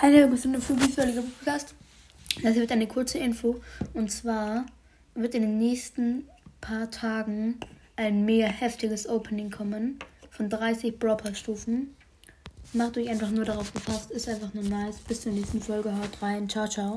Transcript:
eine Stunde für visuelle Podcast. Das wird eine kurze Info. Und zwar wird in den nächsten paar Tagen ein mega heftiges Opening kommen. Von 30 Brawl-Stufen. Macht euch einfach nur darauf gefasst. Ist einfach nur nice. Bis zur nächsten Folge. Haut rein. Ciao, ciao.